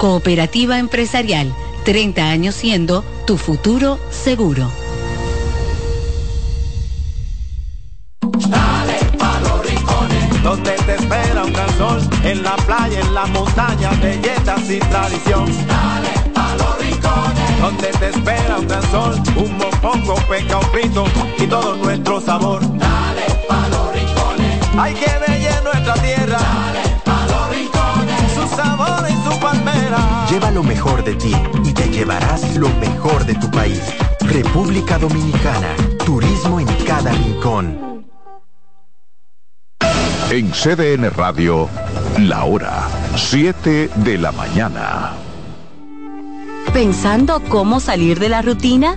Cooperativa empresarial, 30 años siendo tu futuro seguro. Dale pa los rincones, donde te espera un gran sol, en la playa, en la montaña, belletas y tradición. Dale pa los rincones, donde te espera un gran sol, un mopongo, peca, un frito y todo nuestro sabor. Dale pa los rincones, hay que ver nuestra tierra. Lleva lo mejor de ti y te llevarás lo mejor de tu país. República Dominicana, turismo en cada rincón. En CDN Radio, la hora 7 de la mañana. ¿Pensando cómo salir de la rutina?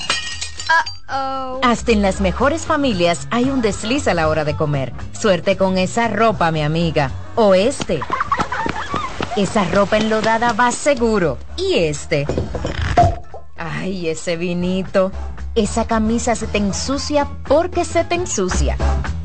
Hasta en las mejores familias hay un desliz a la hora de comer. Suerte con esa ropa, mi amiga. O este. Esa ropa enlodada va seguro. Y este. Ay, ese vinito. Esa camisa se te ensucia porque se te ensucia.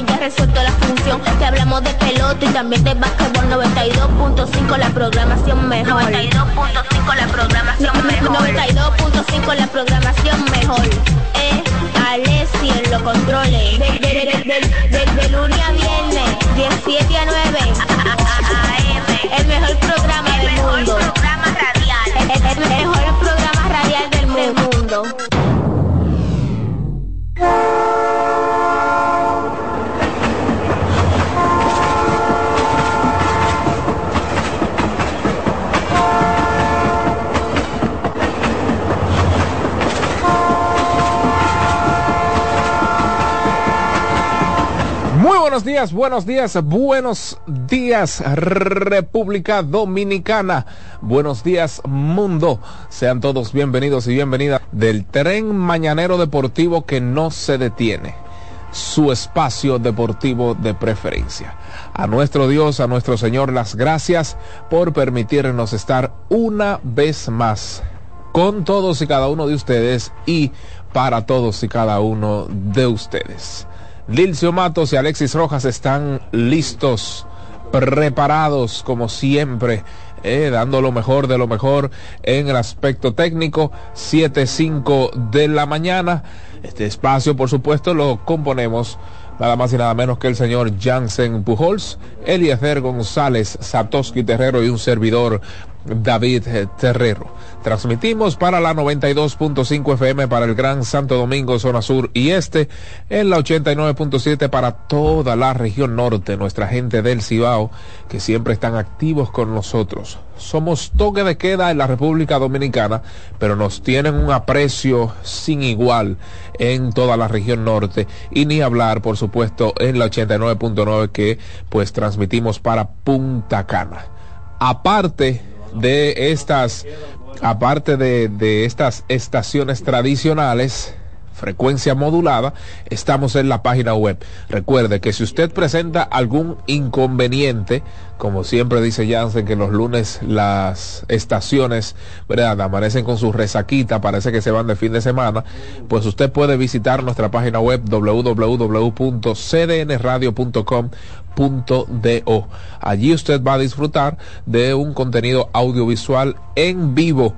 ya resuelto la función. Te hablamos de pelota y también de básquetbol 92.5 la programación mejor. 92.5 la programación mejor. 92.5 la programación mejor. Eh, Alessi en los controles. De, de, de, de, de- de lunes a viernes, 17 a 9. AM. El mejor programa días, buenos días, buenos días República Dominicana, buenos días mundo, sean todos bienvenidos y bienvenidas del tren mañanero deportivo que no se detiene, su espacio deportivo de preferencia. A nuestro Dios, a nuestro Señor, las gracias por permitirnos estar una vez más con todos y cada uno de ustedes y para todos y cada uno de ustedes. Lilcio Matos y Alexis Rojas están listos, preparados como siempre. Eh, dando lo mejor de lo mejor en el aspecto técnico, 7.5 de la mañana. Este espacio, por supuesto, lo componemos nada más y nada menos que el señor Jansen Pujols, Eliezer González, Satoshi Terrero y un servidor David Terrero. Transmitimos para la 92.5 FM para el Gran Santo Domingo, zona sur y este, en la 89.7 para toda la región norte, nuestra gente del Cibao, que siempre están activos con nosotros. Somos toque de queda en la República Dominicana, pero nos tienen un aprecio sin igual en toda la región norte y ni hablar, por supuesto, en la 89.9 que pues transmitimos para Punta Cana. Aparte de estas, aparte de, de estas estaciones tradicionales, frecuencia modulada, estamos en la página web. Recuerde que si usted presenta algún inconveniente, como siempre dice Jansen, que los lunes las estaciones, ¿verdad? Amanecen con su resaquita, parece que se van de fin de semana, pues usted puede visitar nuestra página web www.cdnradio.com.do. Allí usted va a disfrutar de un contenido audiovisual en vivo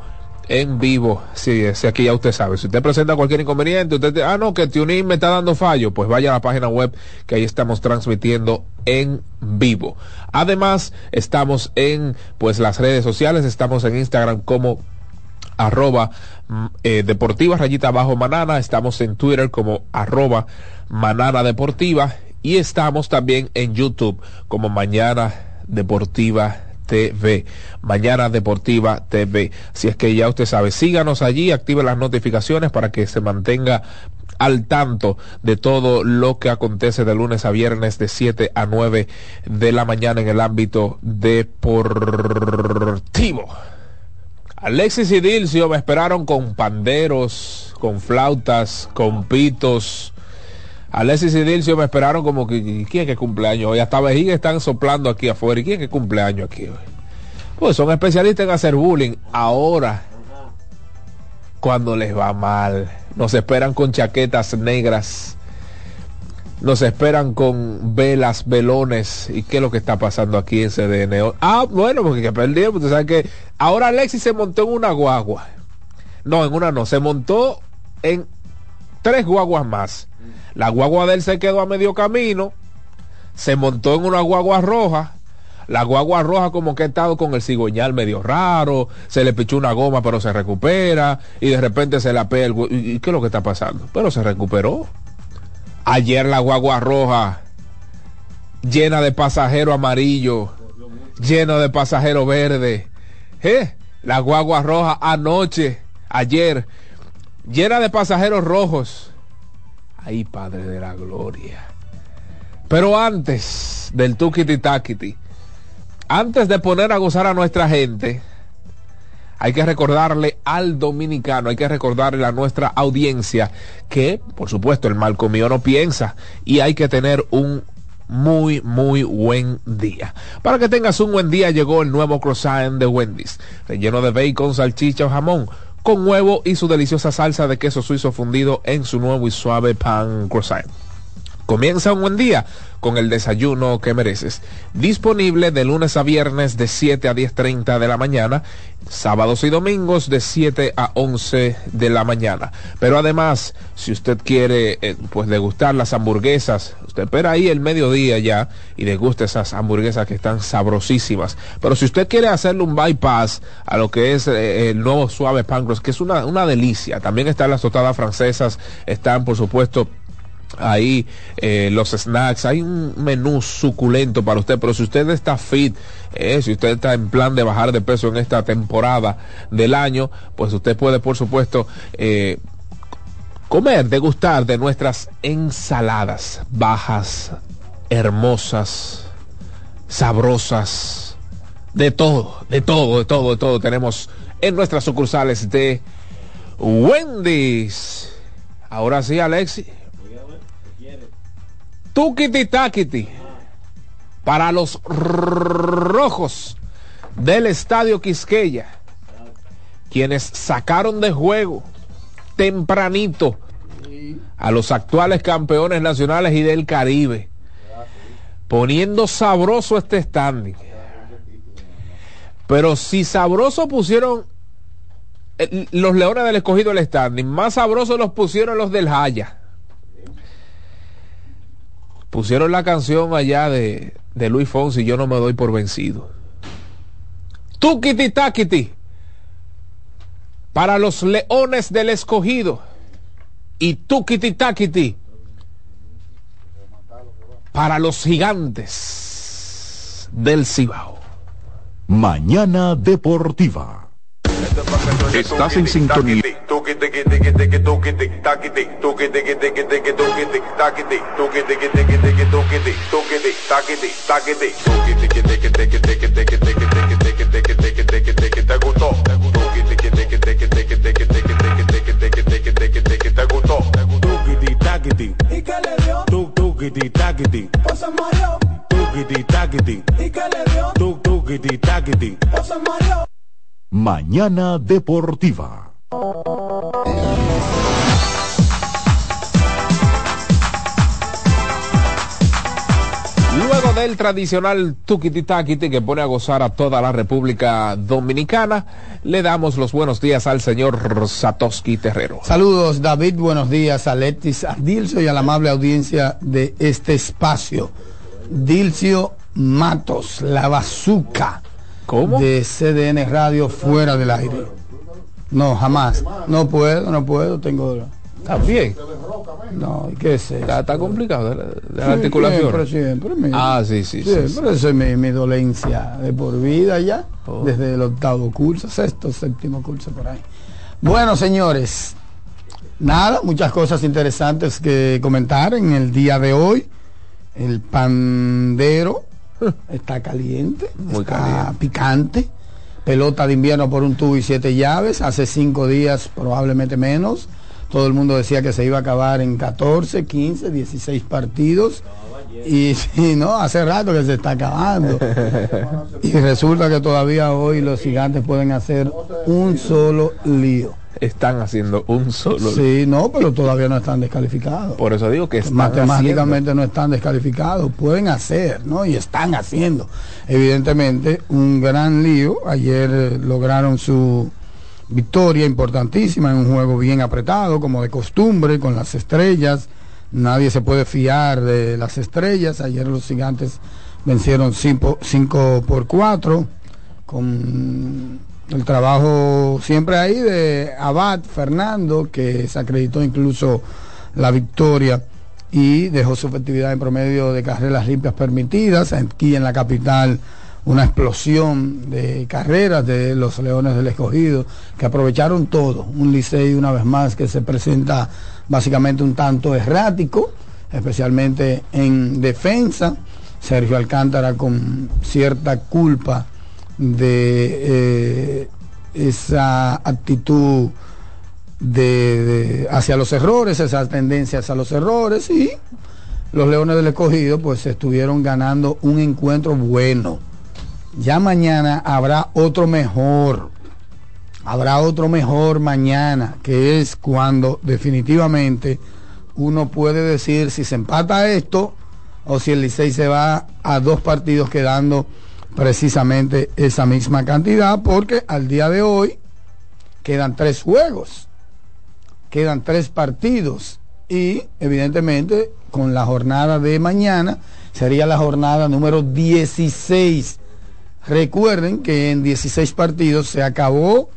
en vivo. Si, si, aquí ya usted sabe. Si usted presenta cualquier inconveniente, usted ah, no, que TuneIn me está dando fallo, pues vaya a la página web que ahí estamos transmitiendo en vivo. Además, estamos en pues las redes sociales, estamos en Instagram como arroba mm, eh, deportiva rayita abajo manana, estamos en Twitter como arroba manana deportiva y estamos también en YouTube como mañana deportiva TV. Mañana Deportiva TV. Si es que ya usted sabe, síganos allí, active las notificaciones para que se mantenga al tanto de todo lo que acontece de lunes a viernes de 7 a 9 de la mañana en el ámbito deportivo. Alexis y Dilcio me esperaron con panderos, con flautas, con pitos, Alexis y Dilcio me esperaron como que, ¿quién es que cumpleaños hoy? Hasta vejiga están soplando aquí afuera. ¿Y quién es que cumpleaños aquí hoy? Pues son especialistas en hacer bullying. Ahora, cuando les va mal, nos esperan con chaquetas negras. Nos esperan con velas, velones. ¿Y qué es lo que está pasando aquí en CDN? Ah, bueno, porque que perdí, usted sabe que ahora Alexis se montó en una guagua. No, en una no, se montó en tres guaguas más la guagua de él se quedó a medio camino, se montó en una guagua roja. La guagua roja como que ha estado con el cigüeñal medio raro, se le pichó una goma pero se recupera y de repente se la pega el... ¿Y qué es lo que está pasando? Pero se recuperó. Ayer la guagua roja llena de pasajero amarillo, llena de pasajero verde. ¿Eh? La guagua roja anoche, ayer, llena de pasajeros rojos Ay, Padre de la Gloria. Pero antes del tukiti takiti, antes de poner a gozar a nuestra gente, hay que recordarle al dominicano, hay que recordarle a nuestra audiencia que, por supuesto, el mal comido no piensa y hay que tener un muy, muy buen día. Para que tengas un buen día, llegó el nuevo croissant de Wendy's, relleno de bacon, salchicha o jamón con huevo y su deliciosa salsa de queso suizo fundido en su nuevo y suave pan croissant. Comienza un buen día con el desayuno que mereces. Disponible de lunes a viernes de 7 a 10.30 de la mañana, sábados y domingos de 7 a 11 de la mañana. Pero además, si usted quiere eh, pues degustar las hamburguesas, usted espera ahí el mediodía ya y degusta esas hamburguesas que están sabrosísimas. Pero si usted quiere hacerle un bypass a lo que es eh, el nuevo suave pan que es una, una delicia. También están las tostadas francesas, están por supuesto ahí eh, los snacks, hay un menú suculento para usted, pero si usted está fit, eh, si usted está en plan de bajar de peso en esta temporada del año, pues usted puede por supuesto eh, comer, degustar de nuestras ensaladas bajas, hermosas, sabrosas, de todo, de todo, de todo, de todo tenemos en nuestras sucursales de Wendy's. Ahora sí, Alexi. Tukiti Takiti para los rojos del estadio Quisqueya. quienes sacaron de juego tempranito a los actuales campeones nacionales y del Caribe, poniendo sabroso este standing. Pero si sabroso pusieron eh, los Leones del Escogido el standing, más sabroso los pusieron los del Jaya. Pusieron la canción allá de, de Luis Fonsi, yo no me doy por vencido. Tukiti Takiti para los Leones del Escogido y Tukiti Takiti para los gigantes del Cibao. Mañana Deportiva. Estás en sintonía. Pasa Mario. Mañana Deportiva. Luego del tradicional tukiti takiti que pone a gozar a toda la República Dominicana, le damos los buenos días al señor Satoshi Terrero. Saludos David, buenos días a Letis, a Dilcio y a la amable audiencia de este espacio. Dilcio Matos, la bazuca ¿Cómo? de CDN Radio fuera del aire. No, jamás. No puedo, no puedo, tengo... ¿Está bien? No, ¿y ¿qué es eso? Está, está complicado de la, Sí, articulación. Siempre, siempre. Ah, sí, sí, sí, Siempre, esa es mi, mi dolencia de por vida ya, Oh. desde el octavo curso, sexto, séptimo curso por ahí. Bueno, señores, nada, muchas cosas interesantes que comentar en el día de hoy. El pandero está caliente, Muy está caliente. picante. Pelota de invierno por un tubo y siete llaves. Hace cinco días, probablemente menos. Todo el mundo decía que se iba a acabar en 14, 15, 16 partidos. Y sí, no, hace rato que se está acabando. Y resulta que todavía hoy los gigantes pueden hacer un solo lío. Están haciendo un solo. Sí, no, pero todavía no están descalificados. Por eso digo que están Matemáticamente no están descalificados, pueden hacer, ¿no? Y están haciendo. Evidentemente, un gran lío. Ayer eh, lograron su victoria importantísima en un juego bien apretado, como de costumbre, con las estrellas. Nadie se puede fiar de las estrellas. Ayer los gigantes vencieron 5 por 4 con el trabajo siempre ahí de Abad Fernando, que se acreditó incluso la victoria y dejó su efectividad en promedio de carreras limpias permitidas. Aquí en la capital una explosión de carreras de los Leones del Escogido, que aprovecharon todo. Un Licey una vez más que se presenta básicamente un tanto errático, especialmente en defensa. Sergio Alcántara con cierta culpa de eh, esa actitud de, hacia los errores, esas tendencias a los errores y los Leones del Escogido pues estuvieron ganando un encuentro bueno. Ya mañana habrá otro mejor. Habrá otro mejor mañana, que es cuando definitivamente uno puede decir si se empata esto o si el Licey se va a dos partidos quedando precisamente esa misma cantidad, porque al día de hoy quedan tres juegos, quedan tres partidos y evidentemente con la jornada de mañana sería la jornada número 16. Recuerden que en 16 partidos se acabó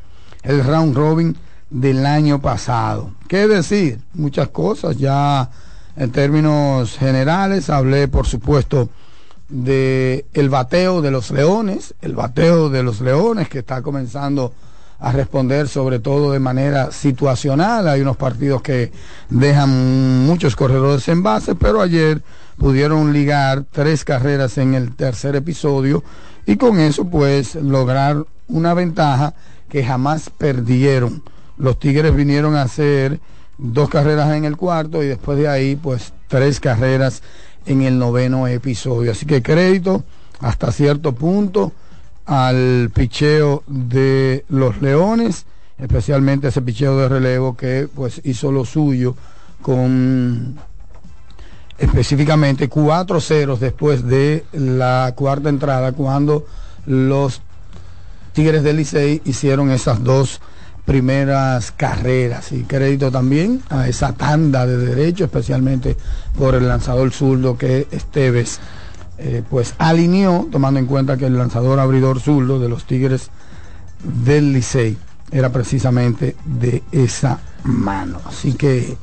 el round robin del año pasado. ¿Qué decir? Muchas cosas. Ya en términos generales hablé, por supuesto, de el bateo de los leones, el bateo de los leones que está comenzando a responder sobre todo de manera situacional. Hay unos partidos que dejan muchos corredores en base, pero ayer pudieron ligar tres carreras en el tercer episodio y con eso pues lograr una ventaja que jamás perdieron. Los Tigres vinieron a hacer dos carreras en el cuarto y después de ahí pues tres carreras en el noveno episodio. Así que crédito hasta cierto punto al picheo de los Leones especialmente ese picheo de relevo que pues hizo lo suyo con específicamente cuatro ceros después de la cuarta entrada cuando los Tigres del Licey hicieron esas dos primeras carreras. Y crédito también a esa tanda de derecho especialmente por el lanzador zurdo que Esteves eh, pues alineó tomando en cuenta que el lanzador abridor zurdo de los Tigres del Licey era precisamente de esa mano. Así que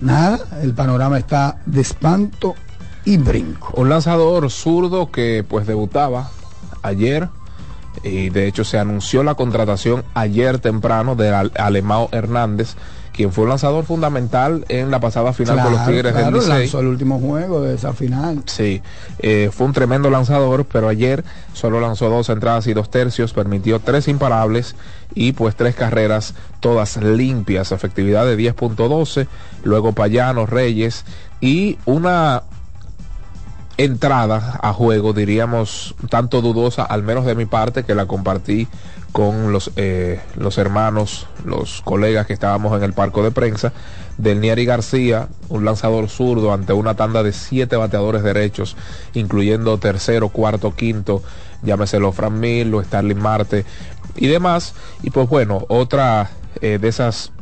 nada, el panorama está de espanto y brinco. Un lanzador zurdo que pues debutaba ayer y de hecho se anunció la contratación ayer temprano de Alemao Hernández quien fue un lanzador fundamental en la pasada final con los Tigres del Licey. lanzó el último juego de esa final. Sí, eh, fue un tremendo lanzador, pero ayer solo lanzó dos entradas y dos tercios, permitió tres imparables y pues tres carreras todas limpias, efectividad de 10.12, luego Payano, Reyes y una entrada a juego, diríamos, tanto dudosa, al menos de mi parte, que la compartí con los, eh, los hermanos, los colegas que estábamos en el parco de prensa, del Nieri García, un lanzador zurdo ante una tanda de siete bateadores derechos, incluyendo tercero, cuarto, quinto, llámeselo Fran Mil o Starling Marte y demás. Y pues bueno, otra eh, de esas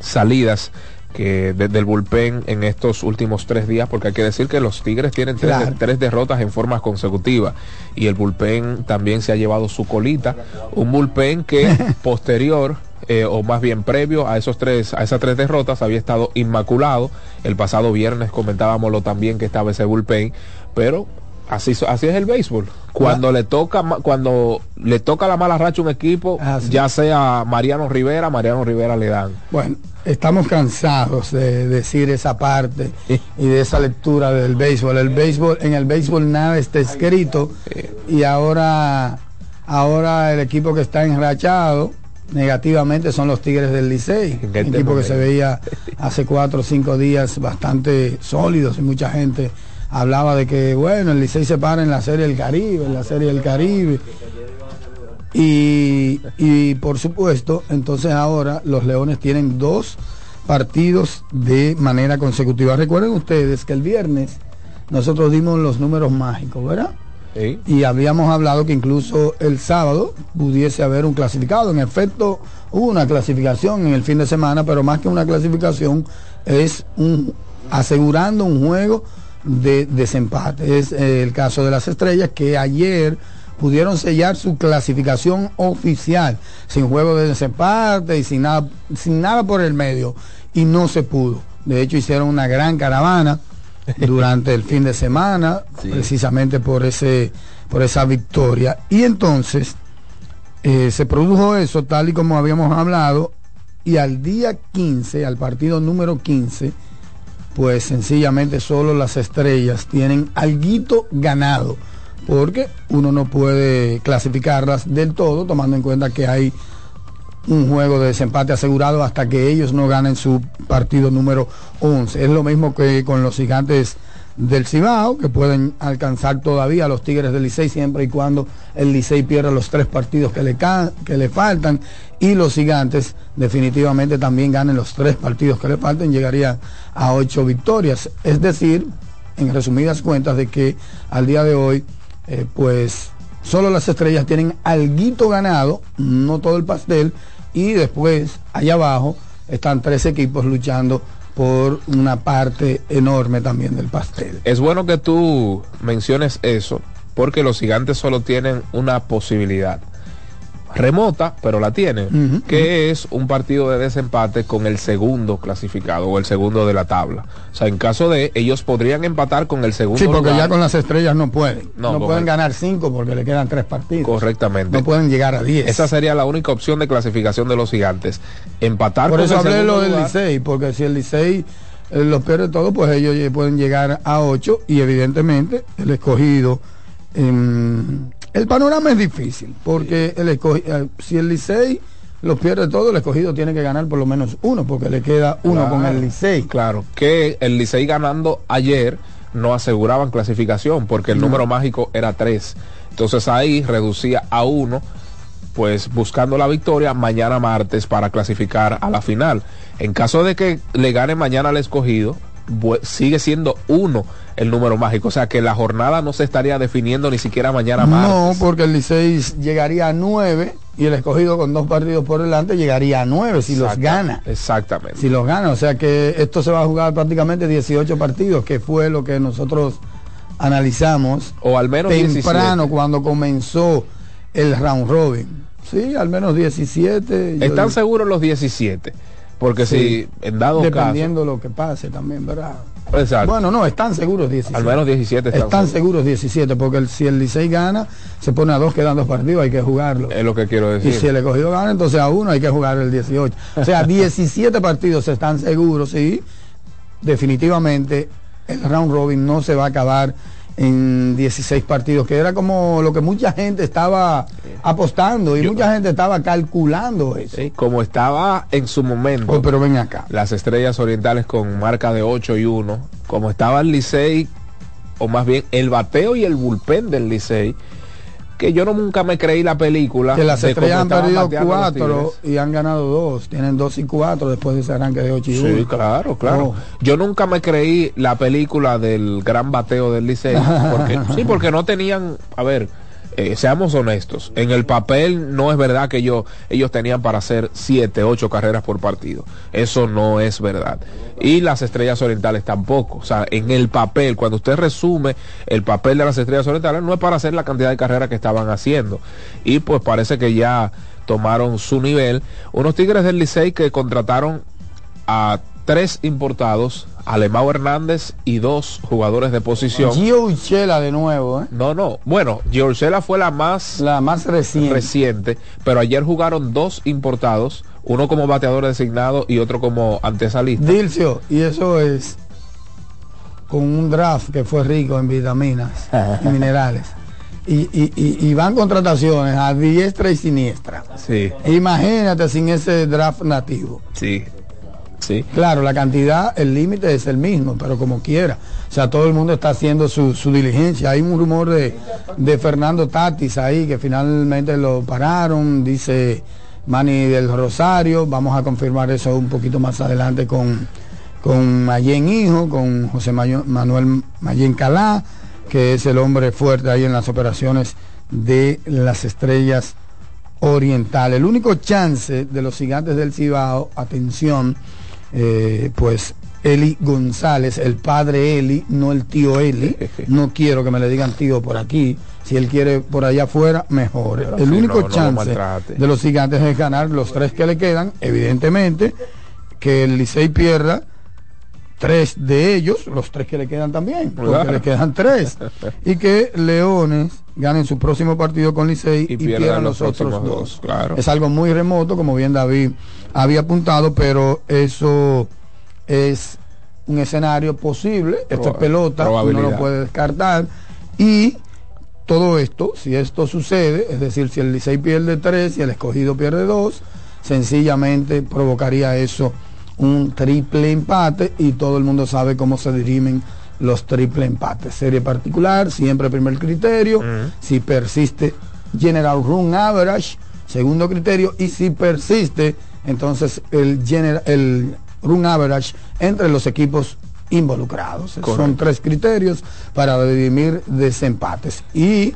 salidas que desde el bullpen en estos últimos tres días, porque hay que decir que los Tigres tienen tres, derrotas en forma consecutiva y el bullpen también se ha llevado su colita, un bullpen que posterior eh, o más bien previo a esos tres, a esas tres derrotas había estado inmaculado. El pasado viernes comentábamos lo también que estaba ese bullpen, pero Así, así es el béisbol. Cuando le toca cuando le toca la mala racha a un equipo, ya sea Mariano Rivera, Mariano Rivera le dan. Bueno, estamos cansados de decir esa parte y de esa lectura del béisbol. El béisbol en el béisbol nada está escrito y ahora ahora el equipo que está enrachado negativamente son los Tigres del Licey, un equipo que se veía hace cuatro o cinco días bastante sólidos y mucha gente hablaba de que, bueno, el Licey se para en la Serie del Caribe, en la Serie del Caribe. Y, y por supuesto, entonces ahora los Leones tienen dos partidos de manera consecutiva. Recuerden ustedes que el viernes nosotros dimos los números mágicos, ¿verdad? Y habíamos hablado que incluso el sábado pudiese haber un clasificado. En efecto, hubo una clasificación en el fin de semana, pero más que una clasificación es un asegurando un juego de desempate. Es eh, el caso de las estrellas que ayer pudieron sellar su clasificación oficial sin juego de desempate y sin nada, sin nada por el medio y no se pudo. De hecho hicieron una gran caravana durante el fin de semana precisamente por ese por esa victoria y entonces eh, se produjo eso tal y como habíamos hablado y al día 15 al partido número 15 pues sencillamente solo las estrellas tienen alguito ganado, porque uno no puede clasificarlas del todo, tomando en cuenta que hay un juego de desempate asegurado hasta que ellos no ganen su partido número 11. Es lo mismo que con los gigantes del Cibao, que pueden alcanzar todavía a los Tigres del Licey siempre y cuando el Licey pierda los tres partidos que le, que le faltan y los gigantes definitivamente también ganen los tres partidos que le faltan, llegaría a ocho victorias. Es decir, en resumidas cuentas, de que al día de hoy, eh, pues solo las estrellas tienen alguito ganado, no todo el pastel, y después allá abajo están tres equipos luchando por una parte enorme también del pastel. Es bueno que tú menciones eso, porque los gigantes solo tienen una posibilidad remota, pero la tienen, que es un partido de desempate con el segundo clasificado o el segundo de la tabla. O sea, en caso de ellos podrían empatar con el segundo. Sí, porque ya con las estrellas no pueden. No, pueden ganar cinco porque le quedan tres partidos. Correctamente. No pueden llegar a diez. Esa sería la única opción de clasificación de los gigantes. Empatar Por eso hablé lo del Licey, porque si el Licey eh, los pierde todo, pues ellos pueden llegar a ocho y evidentemente el escogido. en el panorama es difícil, porque el eh, si el Licey lo pierde todo, el escogido tiene que ganar por lo menos uno, porque le queda uno con el Licey. Claro, que el Licey ganando ayer no aseguraban clasificación, porque el número mágico era tres. Entonces ahí reducía a uno pues buscando la victoria mañana martes para clasificar a la final. En caso de que le gane mañana al escogido, sigue siendo uno el número mágico. O sea que la jornada no se estaría definiendo ni siquiera mañana martes. No, porque el Licey llegaría a nueve y el escogido con dos partidos por delante llegaría a nueve si los gana. Exactamente. Si los gana, o sea que esto se va a jugar prácticamente 18 partidos, que fue lo que nosotros analizamos O al menos temprano 17. cuando comenzó el round robin. Sí, al menos 17. yo Están seguros los 17. Porque Sí. si en dado Dependiendo lo que pase también, ¿verdad? caso. Exacto. Bueno, no, están seguros 17. al menos 17 están, Están seguros. seguros 17, porque el- si el Licey gana, se pone a dos, quedan dos partidos, hay que jugarlo. Es lo que quiero Y decir. si el escogido gana, entonces a uno hay que jugar el 18. O sea, 17 partidos están seguros y definitivamente el round robin no se va a acabar en 16 partidos, que era como lo que mucha gente estaba apostando y mucha gente estaba calculando eso. Sí, Como estaba en su momento. Oh, pero ven acá. las estrellas orientales con marca de 8 y 1, como estaba el Licey, o más bien el bateo y el bullpen del Licey, que yo no nunca me creí la película. Que las estrellas han perdido cuatro y han ganado dos. Tienen dos y cuatro después de ese arranque de 8 y 1. Sí, claro, claro. Oh. Yo nunca me creí la película del gran bateo del porque, sí, porque no tenían, a ver, eh, seamos honestos, en el papel no es verdad que ellos, tenían para hacer siete, ocho carreras por partido. Eso no es verdad. Y las estrellas orientales tampoco. O sea, en el papel, cuando usted resume el papel de las estrellas orientales, no es para hacer la cantidad de carreras que estaban haciendo. Y pues parece que ya tomaron su nivel. Unos Tigres del Licey que contrataron a tres importados, Alemão Hernández y dos jugadores de posición. Gio Uchela de nuevo, ¿eh? No, no. Bueno, Giorgela fue la más La más reciente. reciente, pero ayer jugaron dos importados, uno como bateador designado y otro como antesalista. Dilcio, y eso es con un draft que fue rico en vitaminas y minerales. Y, y- y- y van contrataciones a diestra y siniestra. Sí, Imagínate sin ese draft nativo. sí, Claro, la cantidad, el límite es el mismo, pero como quiera. O sea, todo el mundo está haciendo su, su diligencia. Hay un rumor de, de Fernando Tatis ahí, que finalmente lo pararon, dice Manny del Rosario. Vamos a confirmar eso un poquito más adelante con, con Mayen Hijo, con José Manuel Mayen Calá, que es el hombre fuerte ahí en las operaciones de las estrellas oriental. El único chance de los gigantes del Cibao, atención, eh, pues Eli González, el padre Eli, no el tío Eli. No quiero que me le digan tío por aquí. Si él quiere por allá afuera, mejor. Pero el único no, no lo chance de los gigantes es ganar los tres que le quedan, evidentemente, que el Licey pierda tres de ellos, los tres que le quedan también, porque Claro. le quedan tres, y que Leones ganen su próximo partido con Licey y, pierdan pierdan los los, otros dos. dos, claro. Es algo muy remoto, como bien David había apuntado, pero eso es un escenario posible, esto es Proba- pelota, uno lo puede descartar, y todo esto, si esto sucede, es decir, si el Licey pierde tres y el escogido pierde dos, sencillamente provocaría eso un triple empate y todo el mundo sabe cómo se dirimen los triple empates. Serie particular, siempre primer criterio, si persiste General Run Average, segundo criterio, y si persiste, entonces el, general, el Run Average entre los equipos involucrados. Son tres criterios para dirimir desempates. Y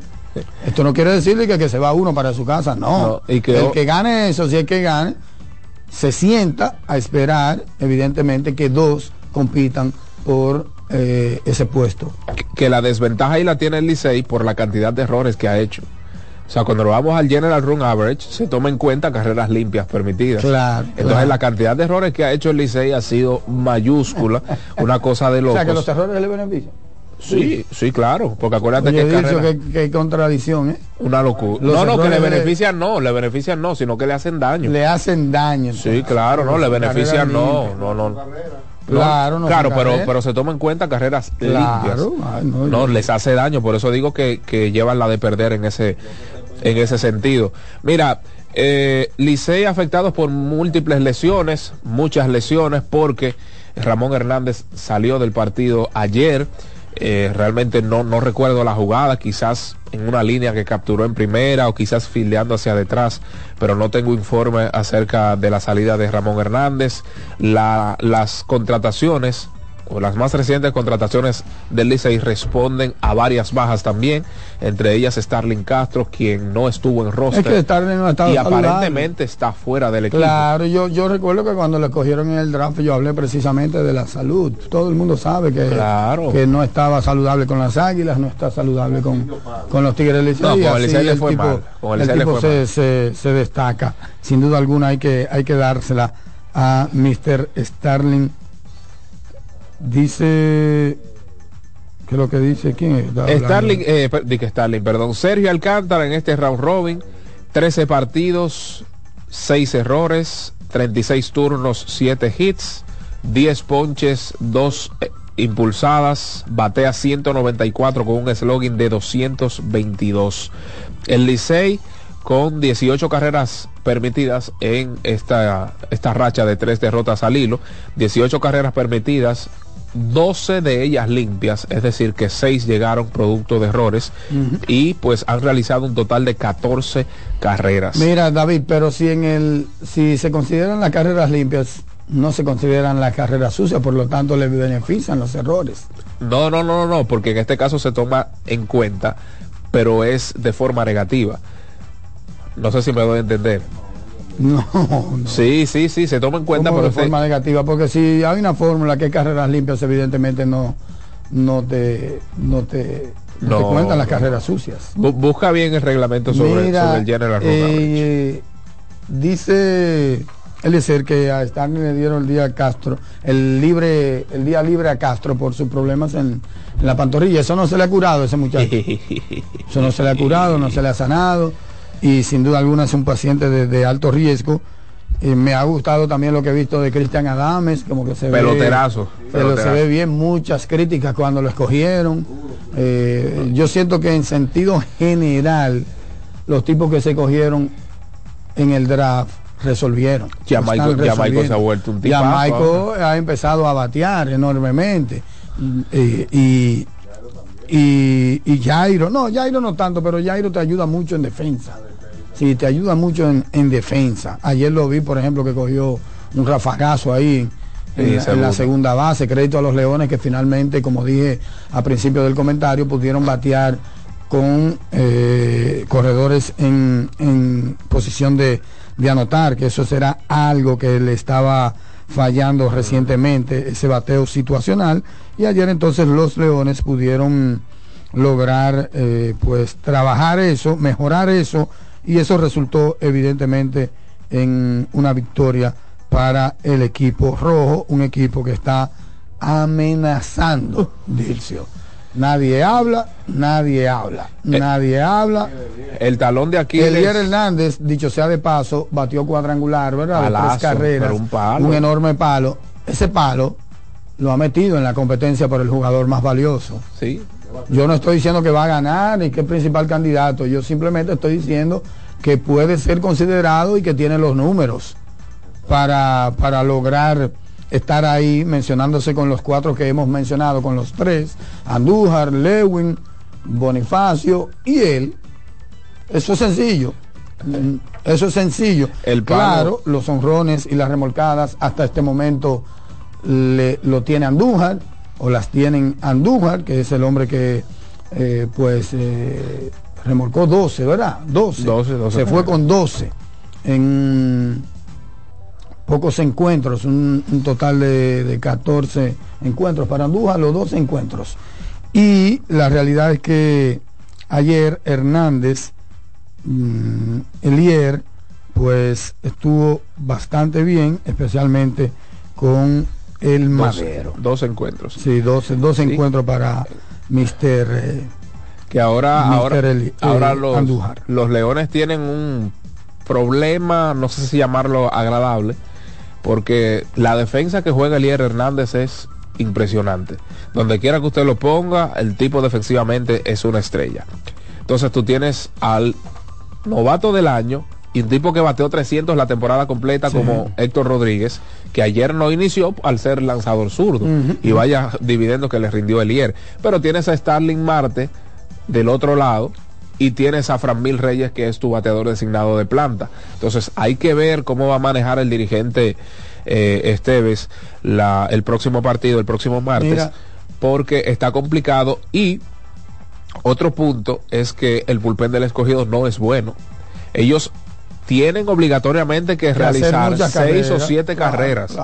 esto no quiere decirle que, que se va uno para su casa, no. No, y que- el que gane eso, si es que gane, se sienta a esperar, evidentemente, que dos compitan por eh, ese puesto. que, que la desventaja ahí la tiene el Licey por la cantidad de errores que ha hecho. O sea, cuando nos vamos al General Run Average, se toma en cuenta carreras limpias permitidas. Claro, Entonces, claro. la cantidad de errores que ha hecho el Licey ha sido mayúscula, una cosa de O locos. sea, que los errores le benefician. Sí, sí, claro, porque acuérdate Oye, que qué contradicción, ¿eh? una locura. los No, no, que le de- benefician no, le benefician no, sino que le hacen daño. Le hacen daño. Sí, claro, no, le benefician no, no, no. Claro, no claro, pero, pero se toma en cuenta carreras Claro, limpias. ay, no, les hace daño, por eso digo que, que llevan la de perder en ese, en ese sentido. Mira, eh, Licey afectados por múltiples lesiones, muchas lesiones, porque Ramón Hernández salió del partido ayer. Eh, realmente no, no recuerdo la jugada, quizás en una línea que capturó en primera o quizás fildeando hacia detrás, pero no tengo informe acerca de la salida de Ramón Hernández. La, las contrataciones o las más recientes contrataciones del Licey responden a varias bajas también, entre ellas Starling Castro, quien no estuvo en roster. Es que Starling no y saludable. aparentemente está fuera del equipo. Claro, yo, yo recuerdo que cuando le cogieron en el draft yo hablé precisamente de la salud. Todo el mundo sabe que, Claro. que no estaba saludable con las águilas, no está saludable con, con los Tigres del. No, con el Licey le el fue tipo, mal, con el el Licey le tipo fue se, mal. se, se destaca. Sin duda alguna hay que, hay que dársela a Mr. Starling. Dice... ¿Qué es lo que dice? ¿Quién es? Starling, eh, que Starling, perdón. Sergio Alcántara en este round robin, 13 partidos, 6 errores, 36 turnos, 7 hits, 10 ponches, 2 eh, impulsadas, batea 194 con un slogan de 222. El Licey con 18 carreras permitidas en esta, esta racha de tres derrotas al hilo, 18 carreras permitidas, 12 de ellas limpias, es decir, que 6 llegaron producto de errores y pues han realizado un total de 14 carreras. Mira, David, pero si en el si se consideran las carreras limpias, no se consideran las carreras sucias, por lo tanto le benefician los errores. No, no, no, no, no, porque en este caso se toma en cuenta, pero es de forma negativa. No sé si me doy a entender. No, Sí, sí, sí, se toma en cuenta, pero de forma negativa, porque si hay una fórmula que hay carreras limpias, evidentemente no no te no te, no te No, cuentan las no, carreras sucias. bu- busca bien el reglamento sobre, Mira, sobre el general eh, dice Eliezer que a Stanley le dieron el día a Castro, el libre, el día libre a Castro por sus problemas en, en la pantorrilla. Eso no se le ha curado a ese muchacho. Eso no se le ha curado, no se le ha sanado. Y sin duda alguna es un paciente de, de alto riesgo. Eh, me ha gustado también lo que he visto de Cristian Adames, como que se Peloterazo, ve. Pero se peloterazo. ve bien muchas críticas cuando lo escogieron. Eh, yo siento que en sentido general, los tipos que se cogieron en el draft resolvieron. Jamaico- Están Jamaico resolviendo. se ha vuelto un tipazo Jamaico ha empezado a batear enormemente. Eh, y, y, y Jairo, no, Jairo no tanto, pero Jairo te ayuda mucho en defensa. Sí, te ayuda mucho en, en defensa. Ayer lo vi, por ejemplo, que cogió un rafagazo ahí en, la, en la seguro. segunda base. Crédito a los Leones que finalmente, como dije a principio del comentario, pudieron batear con eh, corredores en, en posición de, de anotar, que eso será algo que le estaba fallando recientemente, ese bateo situacional. Y ayer entonces los Leones pudieron lograr eh, pues trabajar eso, mejorar eso, y eso resultó evidentemente en una victoria para el equipo rojo, un equipo que está amenazando, Dilcio. Nadie habla, nadie habla, nadie habla. El talón de Aquiles. Elier Hernández, dicho sea de paso, batió cuadrangular, ¿verdad? Palazo, tres carreras, un palo. enorme palo. Ese palo lo ha metido en la competencia por el jugador más valioso. Sí. Yo no estoy diciendo que va a ganar ni que es principal candidato, yo simplemente estoy diciendo que puede ser considerado y que tiene los números para, para lograr estar ahí mencionándose con los cuatro que hemos mencionado, con los tres, Andújar, Lewin, Bonifacio y él. Eso es sencillo. Mm, Eso es sencillo. El claro, los honrones y las remolcadas hasta este momento le- lo tiene Andújar o las tienen Andújar, que es el hombre que eh, pues eh, remolcó 12, ¿verdad? 12. 12, 12. Se fue con 12 en pocos encuentros, un, un total de, de 14 encuentros para Andújar, los 12 encuentros. Y la realidad es que ayer Hernández, mm, Elier, pues estuvo bastante bien, especialmente con el Madero. dos encuentros. Sí, dos, dos Sí. encuentros para Mister eh, Que ahora, ahora, eh, los, Andújar. los leones tienen un problema, no sé si llamarlo agradable, porque la defensa que juega Elier Hernández es impresionante. Donde quiera que usted lo ponga, el tipo defensivamente es una estrella. Entonces tú tienes al novato del año y un tipo que bateó 300 la temporada completa como Héctor Rodríguez, que ayer no inició al ser lanzador zurdo y vaya dividiendo que le rindió Elier. Pero tienes a Starling Marte del otro lado y tienes a Mil Reyes que es tu bateador designado de planta. Entonces hay que ver cómo va a manejar el dirigente eh, Esteves la, el próximo partido, el próximo martes, porque está complicado y otro punto es que el bullpen del escogido no es bueno. Ellos tienen obligatoriamente que, realizar seis o siete carreras.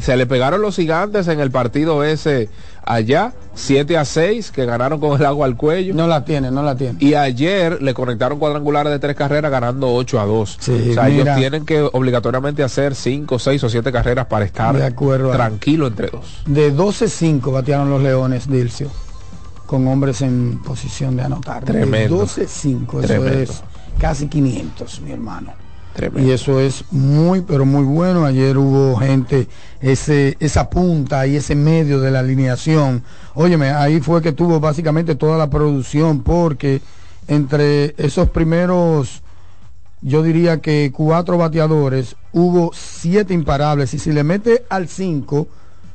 se le pegaron los gigantes en el partido ese allá, 7 a 6, que ganaron con el agua al cuello. No la tiene, no la tiene. Y ayer le conectaron cuadrangulares de tres carreras ganando 8 a 2. o sea, ellos tienen que obligatoriamente hacer 5, 6 o 7 carreras para estar tranquilo entre dos. De 12-5 batearon los Leones, Dilcio, con hombres en posición de anotar. Tremendo. 12-5, eso es casi 500, mi hermano. Y eso es muy, pero muy bueno. Ayer hubo gente, ese, esa punta y ese medio de la alineación. Óyeme, ahí fue que tuvo básicamente toda la producción, porque entre esos primeros, yo diría que cuatro bateadores, hubo siete imparables. Y si le mete al cinco,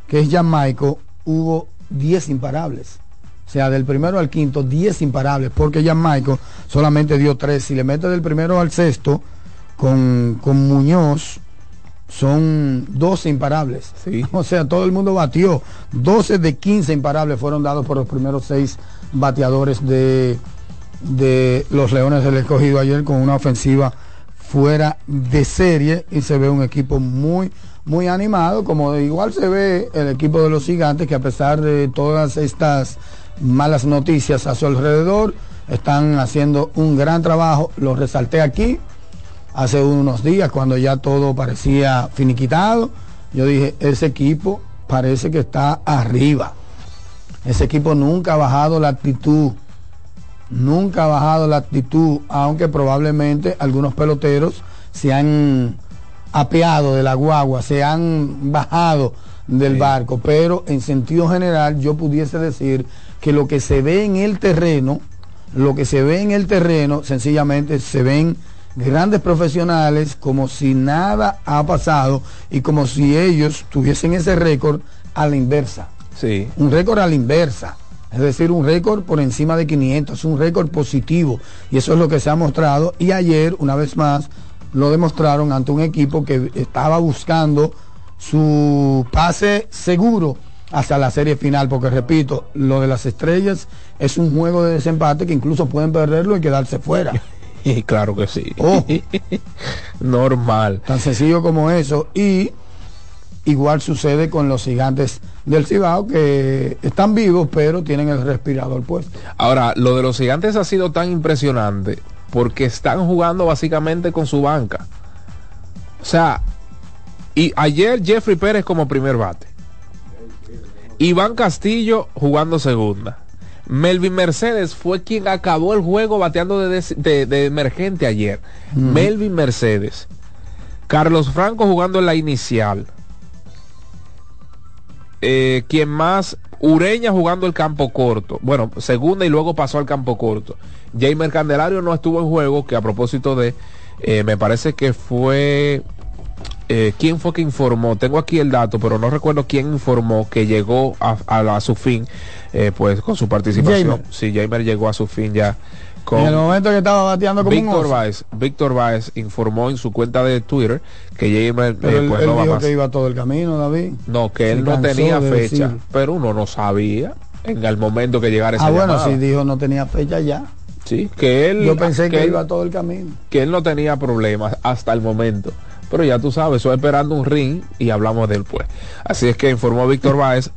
que es Jamaico, hubo diez imparables. O sea, del primero al quinto, 10 imparables, porque ya Michael solamente dio 3. Si le mete del primero al sexto, con, Muñoz, son 12 imparables. O sea, todo el mundo batió. 12 de 15 imparables fueron dados por los primeros 6 bateadores de, de los Leones del Escogido ayer con una ofensiva fuera de serie y se ve un equipo muy muy animado, como igual se ve el equipo de los gigantes que a pesar de todas estas malas noticias a su alrededor. Están haciendo un gran trabajo. Lo resalté aquí hace unos días cuando ya todo parecía finiquitado. Yo dije, ese equipo parece que está arriba. Ese equipo nunca ha bajado la actitud. Nunca ha bajado la actitud, aunque probablemente algunos peloteros se han apeado de la guagua, se han bajado del barco, pero en sentido general yo pudiese decir que lo que se ve en el terreno, lo que se ve en el terreno, sencillamente se ven grandes profesionales como si nada ha pasado y como si ellos tuviesen ese récord a la inversa. Sí. Un récord a la inversa. Es decir, un récord por encima de 500, un récord positivo. Y eso es lo que se ha mostrado. Y ayer, una vez más, lo demostraron ante un equipo que estaba buscando su pase seguro hasta la serie final, porque repito, lo de las estrellas es un juego de desempate que incluso pueden perderlo y quedarse fuera. Y claro que sí. Oh. Normal. Tan sencillo como eso. Y igual sucede con los gigantes del Cibao que están vivos, pero tienen el respirador puesto. Ahora, lo de los gigantes ha sido tan impresionante porque están jugando básicamente con su banca. O sea, y ayer Jeffrey Pérez como primer bate. Iván Castillo jugando segunda. Melvin Mercedes fue quien acabó el juego bateando de, emergente ayer. Melvin Mercedes. Carlos Franco jugando en la inicial. Eh, quien más, Ureña jugando el campo corto. Bueno, segunda y luego pasó al campo corto. Jamer Candelario no estuvo en juego, que a propósito de, eh, me parece que fue eh, quién fue que informó, tengo aquí el dato, pero no recuerdo quién informó que llegó a, su fin, eh, pues con su participación. Sí, Jamer llegó a su fin ya. Con en el momento que estaba bateando como Víctor Baez, Víctor Baez informó en su cuenta de Twitter que Jamer eh, pues, no dijo que iba todo el camino, David. No, que él no tenía fecha, pero uno no sabía en el momento que llegara esa Ah, bueno, si dijo no tenía fecha ya. Sí, que él Yo pensé que, iba todo el camino. Que él no tenía problemas hasta el momento. Pero ya tú sabes, estoy esperando un ring y hablamos del pues. Así es que informó Víctor Báez,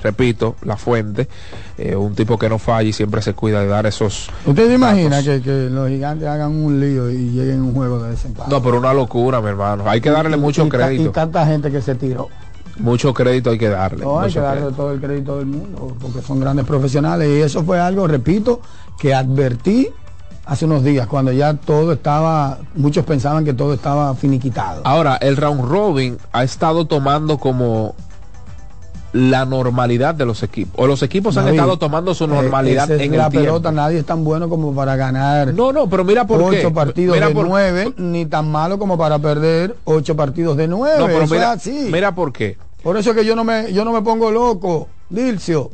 repito, la fuente, eh, un tipo que no falla y siempre se cuida de dar esos. ¿Usted se imagina que, los gigantes hagan un lío y lleguen a un juego de desempate? No, pero una locura, mi hermano. Hay que darle mucho crédito. Y tanta gente que se tiró. Mucho crédito hay que darle. No, hay que darle todo el crédito del mundo, porque son grandes profesionales. Y eso fue algo, repito, que advertí hace unos días, cuando ya todo estaba, muchos pensaban que todo estaba finiquitado. Ahora, el round robin ha estado tomando como la normalidad de los equipos. O los equipos han estado tomando su normalidad Eh, es en la el tiempo. pelota nadie es tan bueno como para ganar No, no, pero mira por ocho qué. partidos Mira de por- nueve ni tan malo como para perder ocho partidos de nueve No, pero mira, mira por qué. por eso es que yo no me yo no me pongo loco Dilcio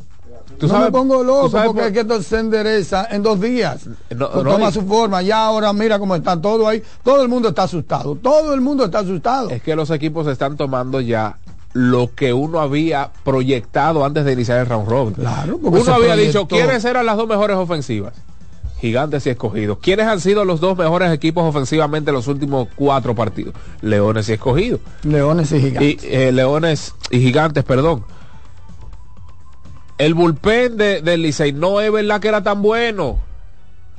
Tú no sabes- me pongo tú loco sabes porque por- es que esto se endereza en dos días No, Pues no, toma su forma ya ahora mira cómo está todo ahí todo el mundo está asustado todo el mundo está asustado Es que los equipos están tomando ya lo que uno había proyectado antes de iniciar el round robin. Claro, porque uno había dicho quiénes eran las dos mejores ofensivas. Gigantes y escogidos. ¿Quiénes han sido los dos mejores equipos ofensivamente en los últimos cuatro partidos? Leones y escogidos. Leones y Gigantes Y, eh, Leones y Gigantes, perdón. El bullpen de, del Licey no es verdad que era tan bueno.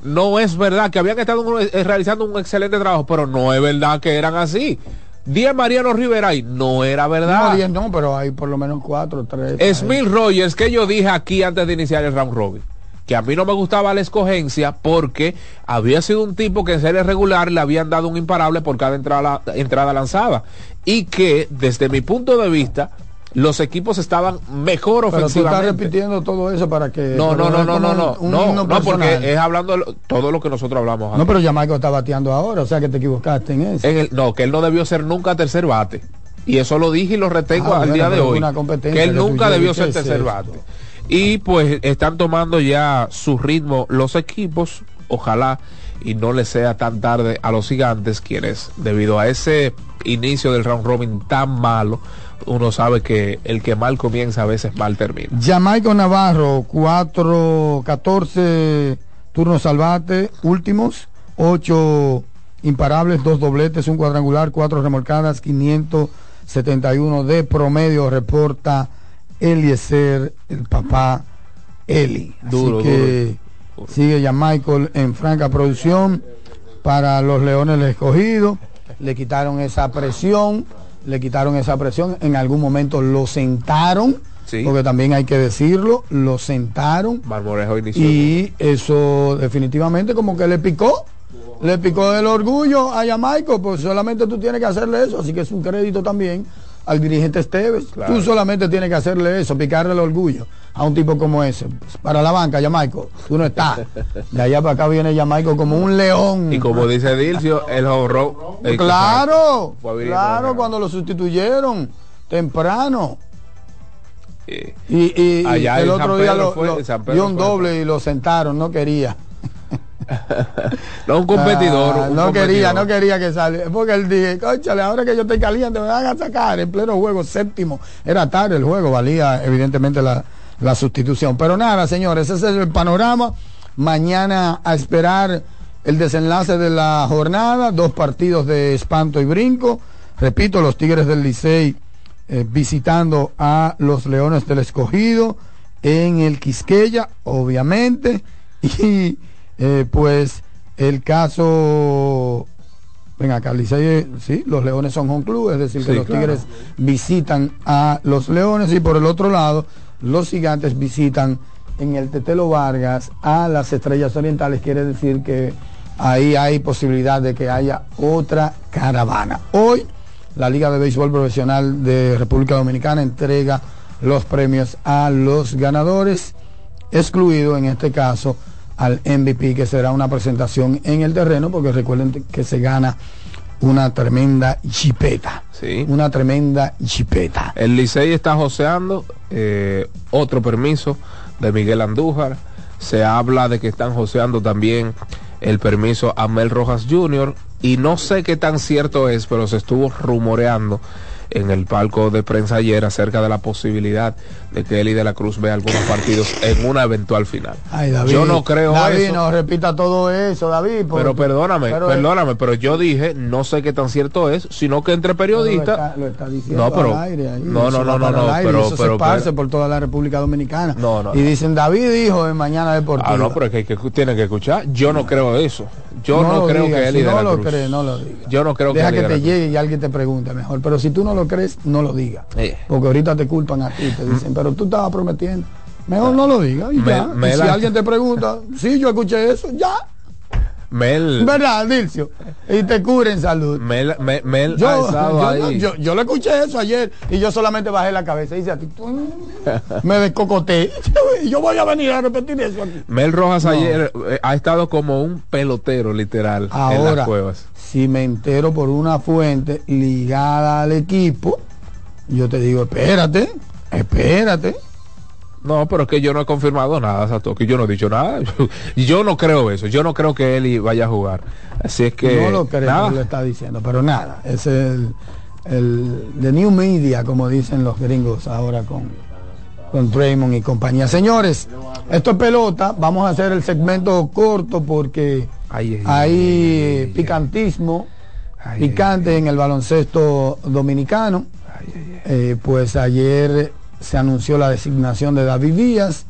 No es verdad que habían estado un- eh, realizando un excelente trabajo, pero no es verdad que eran así. Díaz Mariano Rivera y no era verdad. no, diez no pero hay por lo menos cuatro tres Smith Rogers, que yo dije aquí antes de iniciar el round robin, que a mí no me gustaba la escogencia porque había sido un tipo que en serie regular le habían dado un imparable por cada entrada, entrada lanzada. Y que, desde mi punto de vista, los equipos estaban mejor pero tú estás ofensivamente. repitiendo todo eso para que No, no, no, no, no, no, un no, no, porque es hablando lo- todo lo que nosotros hablamos. No, aquí. pero Jamaica está bateando ahora, o sea que te equivocaste en eso. En el- no, que él no debió ser nunca tercer bate. Y eso lo dije y lo retengo Ah, al bueno, día de hoy. Que él nunca debió ¿qué ser tercer bate. Y pues están tomando ya su ritmo los equipos. Ojalá y no le sea tan tarde a los gigantes, quienes debido a ese inicio del round robin tan malo, uno sabe que el que mal comienza a veces mal termina. Jamaica Navarro, 4, 14 turnos salvate, últimos, 8 imparables, 2 dobletes, un cuadrangular, 4 remolcadas, 571 de promedio, reporta Eliezer, el papá Eli. Duro, Así que sigue Jamaica en franca producción para los Leones del Escogido. Le quitaron esa presión, le quitaron esa presión. En algún momento lo sentaron, Sí. porque también hay que decirlo, lo sentaron. Marmorejo inició. Y eso definitivamente como que le picó. Le picó el orgullo a Jamaica, pues solamente tú tienes que hacerle eso. Así que es un crédito también al dirigente Esteves. Claro. Tú solamente tienes que hacerle eso, picarle el orgullo a un tipo como ese. Para la banca, Jamaica, tú no estás. De allá para acá viene Jamaica como un león. Y como dice Dilcio, el horror. Claro, claro, cuando lo sustituyeron temprano. Y, y- y Allá el otro San día Pedro lo, fue- lo- en San Pedro dio un fue. doble y lo sentaron, no quería. no un competidor. Ah, un no quería, no quería que saliera. Porque él dije, cóchale, ahora que yo estoy caliente, me van a sacar en pleno juego séptimo. Era tarde el juego, valía evidentemente la, la sustitución. Pero nada, señores, ese es el panorama. Mañana a esperar el desenlace de la jornada, dos partidos de espanto y brinco. Repito, los Tigres del Licey eh, visitando a los Leones del Escogido en el Quisqueya, obviamente. Y eh, pues el caso Venga, acá, Licey, eh, sí, los Leones son home club, es decir, que los claro. Tigres visitan a los Leones y por el otro lado, los Gigantes visitan en el Tetelo Vargas a las Estrellas Orientales, quiere decir que ahí hay posibilidad de que haya otra caravana. Hoy, la Liga de Béisbol Profesional de República Dominicana entrega los premios a los ganadores, excluido en este caso al MVP, que será una presentación en el terreno, porque recuerden que se gana una tremenda chipeta. Sí. Una tremenda chipeta. El Licey está joseando eh, otro permiso de Miguel Andújar. Se habla de que están joseando también el permiso a Mel Rojas Jr. Y no sé qué tan cierto es, pero se estuvo rumoreando en el palco de prensa ayer acerca de la posibilidad de que Eli de la Cruz vea algunos partidos en una eventual final. Ay, David, yo no creo David, eso. no repita todo eso, David. porque- Pero perdóname, pero, perdóname, pero yo dije, no sé qué tan cierto es, sino que entre Lo periodistas... está, lo está diciendo No, pero- al aire ahí, no, no, no, no, aire, pero- eso se pero- esparce pero- por toda la República Dominicana. No, no, y no. dicen, David dijo en Mañana Deportiva. Ah, no, pero es que, que tienen que escuchar. Yo no creo eso. Yo no, creo digas, que Eli si de no la lo Cruz. crees, no lo digas. Yo no creo Deja que que, Eli de te llegue y alguien te pregunte mejor. Pero si tú no lo crees, no lo digas. Porque ahorita te culpan a ti, te dicen, pero tú estabas prometiendo. Mejor no lo digas y Me- ya. me Y si la- alguien te pregunta, sí, yo escuché eso, ya. Mel. ¿Verdad, Dilcio? Y te cura en salud. Mel, Mel, Mel Yo, ha yo, ahí. yo- yo le escuché eso ayer y yo solamente bajé la cabeza y dice a ti, me descocoté. Yo voy a venir a repetir eso aquí. Mel Rojas No. ayer eh, ha estado como un pelotero literal en las cuevas. si me entero por una fuente ligada al equipo, yo te digo, espérate, espérate. No, pero es que yo no he confirmado nada, Satoki. Yo no he dicho nada. Yo no creo eso. Yo no creo que Eli vaya a jugar. Así es que. no lo creo nada. que lo está diciendo, pero nada, es el, el the new media, como dicen los gringos ahora con, con Draymond y compañía. Señores, esto es pelota, vamos a hacer el segmento corto porque hay picantismo, picante en el baloncesto dominicano. Eh, pues ayer se anunció la designación de David Díaz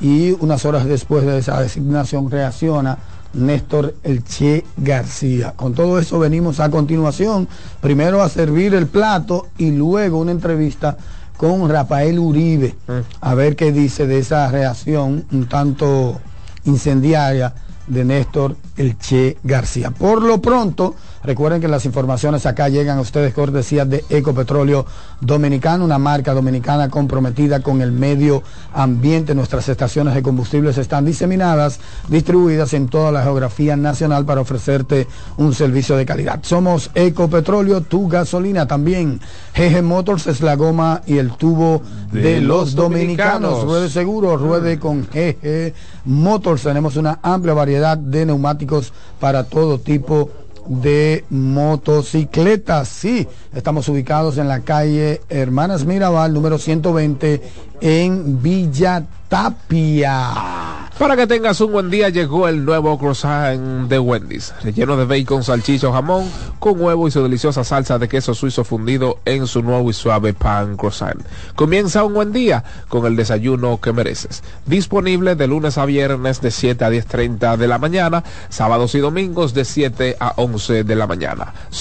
y unas horas después de esa designación reacciona Néstor Elche García. Con todo eso venimos a continuación, primero a servir el plato y luego una entrevista con Rafael Uribe, a ver qué dice de esa reacción un tanto incendiaria de Néstor Elche García. Por lo pronto, recuerden que las informaciones acá llegan a ustedes cortesía de Ecopetróleo Dominicano, una marca dominicana comprometida con el medio ambiente. Nuestras estaciones de combustibles están diseminadas, distribuidas en toda la geografía nacional para ofrecerte un servicio de calidad. Somos Ecopetróleo, tu gasolina también. GG Motors es la goma y el tubo de, De los dominicanos. dominicanos. Ruede seguro, ruede con GG Motors. Tenemos una amplia variedad de neumáticos para todo tipo de motocicletas. Sí, estamos ubicados en la calle Hermanas Mirabal, número 120, en Villa Tapia. Para que tengas un buen día, llegó el nuevo croissant de Wendy's, relleno de bacon, salchicha jamón, con huevo y su deliciosa salsa de queso suizo fundido en su nuevo y suave pan croissant. Comienza un buen día con el desayuno que mereces. Disponible de lunes a viernes de 7 a 10.30 de la mañana, sábados y domingos de 7 a 11 de la mañana.